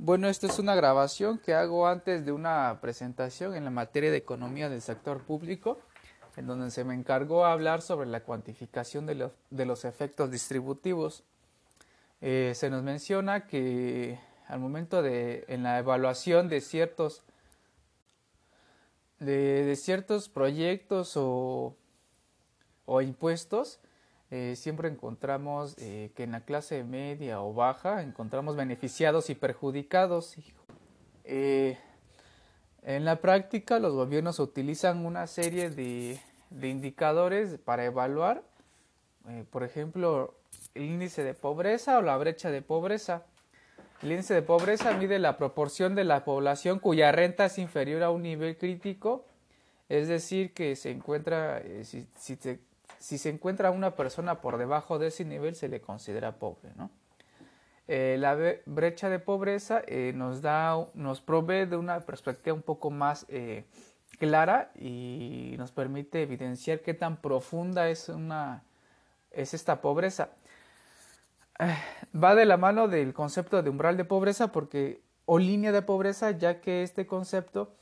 Bueno, esta es una grabación que hago antes de una presentación en la materia de economía del sector público, en donde se me encargó hablar sobre la cuantificación de los, efectos distributivos. Eh, se nos menciona que al momento de en la evaluación de ciertos de, ciertos proyectos o, o impuestos eh, siempre encontramos eh, que en la clase media o baja encontramos beneficiados y perjudicados. Eh, en la práctica los gobiernos utilizan una serie de, indicadores para evaluar, por ejemplo, el índice de pobreza o la brecha de pobreza. El índice de pobreza mide la proporción de la población cuya renta es inferior a un nivel crítico, es decir, que se encuentra, si, si, si se encuentra una persona por debajo de ese nivel se le considera pobre. ¿no? Eh, la brecha de pobreza eh, nos, da, nos provee de una perspectiva un poco más eh, clara y nos permite evidenciar qué tan profunda es, una, es esta pobreza. Va de la mano del concepto de umbral de pobreza porque o línea de pobreza ya que este concepto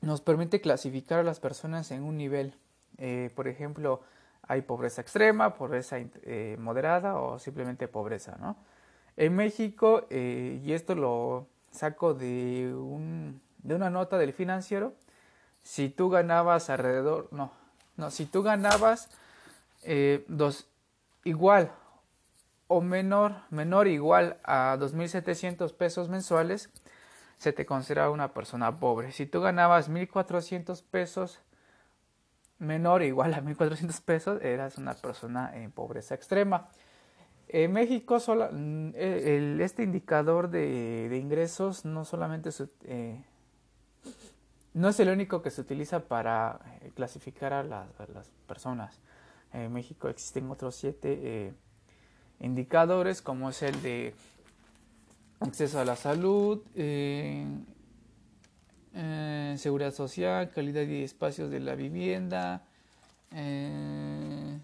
nos permite clasificar a las personas en un nivel eh, por ejemplo, hay pobreza extrema, pobreza eh, moderada o simplemente pobreza. En México, eh, y esto lo saco de, un, de una nota del financiero, si tú ganabas alrededor, no, no, si tú ganabas dos, igual o menor, menor igual a 2.700 pesos mensuales, se te considera una persona pobre. Si tú ganabas 1.400 pesos menor o igual a 1.400 pesos, eras una persona en pobreza extrema. En México, mm, eh, este indicador de, ingresos no solamente eh, no es el único que se utiliza para eh, clasificar a las, personas. En México existen otros siete indicadores, como es el de acceso a la salud, eh, seguridad social, calidad y espacios de la vivienda, eh,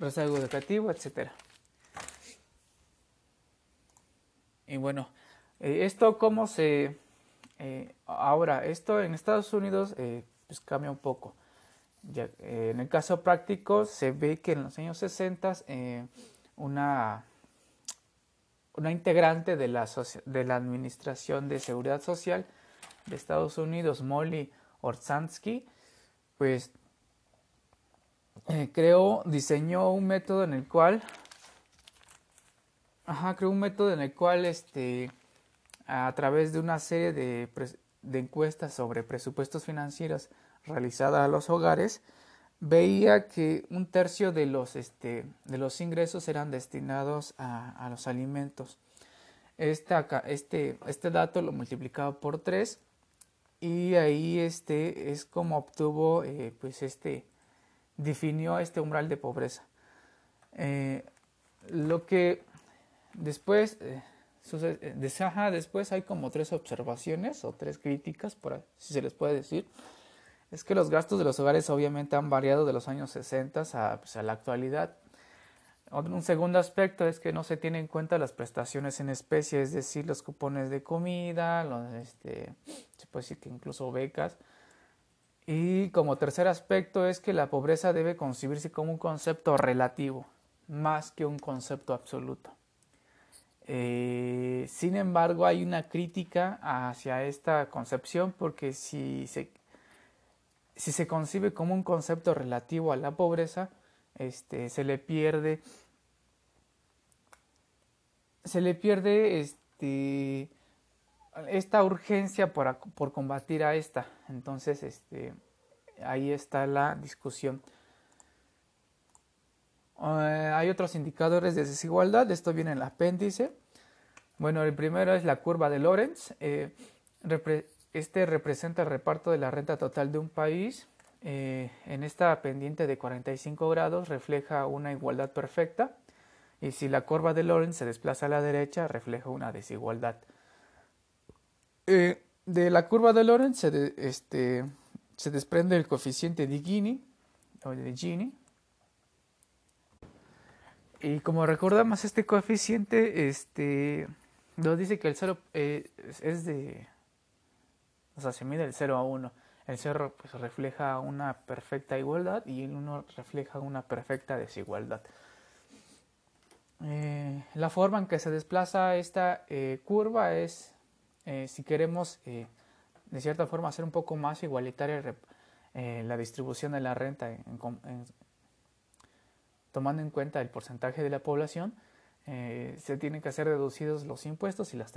educativo, etc. Y bueno, eh, esto cómo se... Eh, ahora, esto en Estados Unidos pues cambia un poco. Ya, en el caso práctico se ve que en los años 60 una una integrante de la, de la Administración de Seguridad Social de Estados Unidos, Molly Orsansky, pues eh, creó, diseñó un método en el cual, ajá, creó un método en el cual, este, a través de una serie de, de encuestas sobre presupuestos financieros realizadas a los hogares, veía que un tercio de los, este, de los ingresos eran destinados a, los alimentos. Este, este dato lo multiplicaba por 3 y ahí este es como obtuvo, eh, pues este, definió este umbral de pobreza. Eh, lo que después, eh, después hay como tres observaciones o tres críticas, por, si se les puede decir es que los gastos de los hogares obviamente han variado de los años 60 pues, a, la actualidad. Un segundo aspecto es que no se tienen en cuenta las prestaciones en especie, es decir, los cupones de comida, este, se puede decir que incluso becas. Y como tercer aspecto es que la pobreza debe concebirse como un concepto relativo, más que un concepto absoluto. Eh, sin embargo, hay una crítica hacia esta concepción porque si se, si se concibe como un concepto relativo a la pobreza, este, se le pierde se le pierde este, esta urgencia por, por, combatir a esta. Entonces, este, ahí está la discusión. Eh, hay otros indicadores de desigualdad, esto viene en el apéndice. Bueno, el primero es la curva de Lorenz. Eh, este representa el reparto de la renta total de un país. Eh, en esta pendiente de 45 grados refleja una igualdad perfecta y si la curva de Lorentz se desplaza a la derecha refleja una desigualdad. Eh, de la curva de Lorentz se, este, se desprende el coeficiente de Gini, o de Gini. Y como recordamos, este coeficiente este, nos dice que el cero eh, es de, o sea, se mide el 0 a 1. El 0 pues, refleja una perfecta igualdad y el 1 refleja una perfecta desigualdad. Eh, la forma en que se desplaza esta eh, curva es, eh, si queremos de cierta forma hacer un poco más igualitaria la distribución de la renta tomando en cuenta el porcentaje de la población, se tienen que hacer reducidos los impuestos y las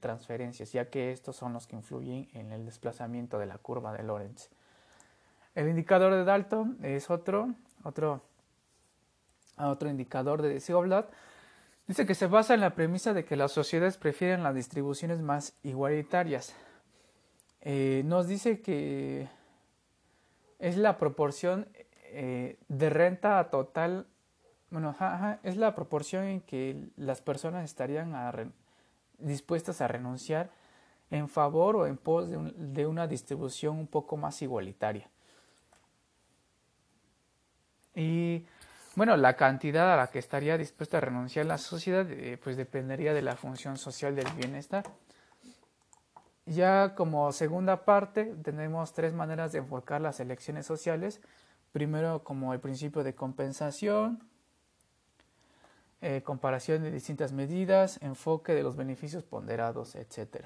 transferencias, ya que estos son los que influyen en el desplazamiento de la curva de Lorentz. El indicador de Dalton es otro, otro otro indicador de desigualdad, dice que se basa en la premisa de que las sociedades prefieren las distribuciones más igualitarias. Eh, nos dice que es la proporción eh, de renta total, bueno, es la proporción en que las personas estarían dispuestas a renunciar en favor o en pos de una distribución un poco más igualitaria. Y bueno, la cantidad a la que estaría dispuesta a renunciar la sociedad eh, pues dependería de la función social del bienestar. Ya como segunda parte tenemos tres maneras de enfocar las elecciones sociales. Primero como el principio de compensación, eh, comparación de distintas medidas, enfoque de los beneficios ponderados, etc.